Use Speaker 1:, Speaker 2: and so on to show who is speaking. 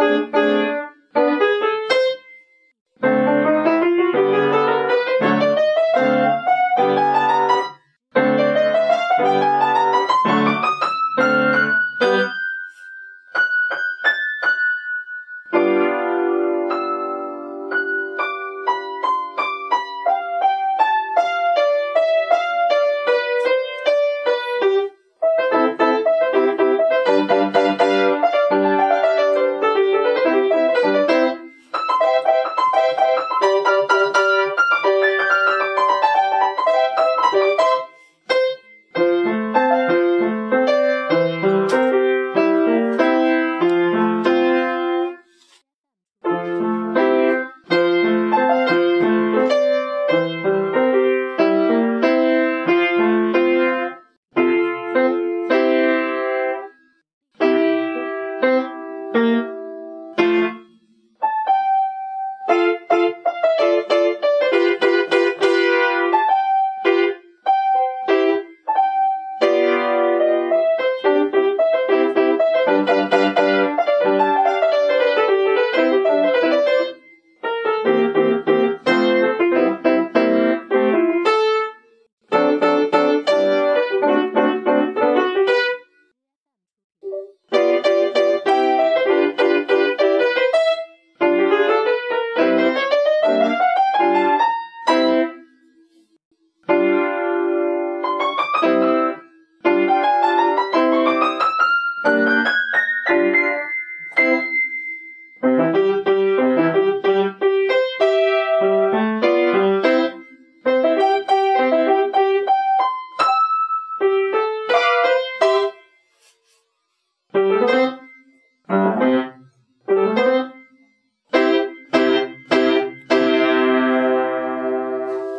Speaker 1: Música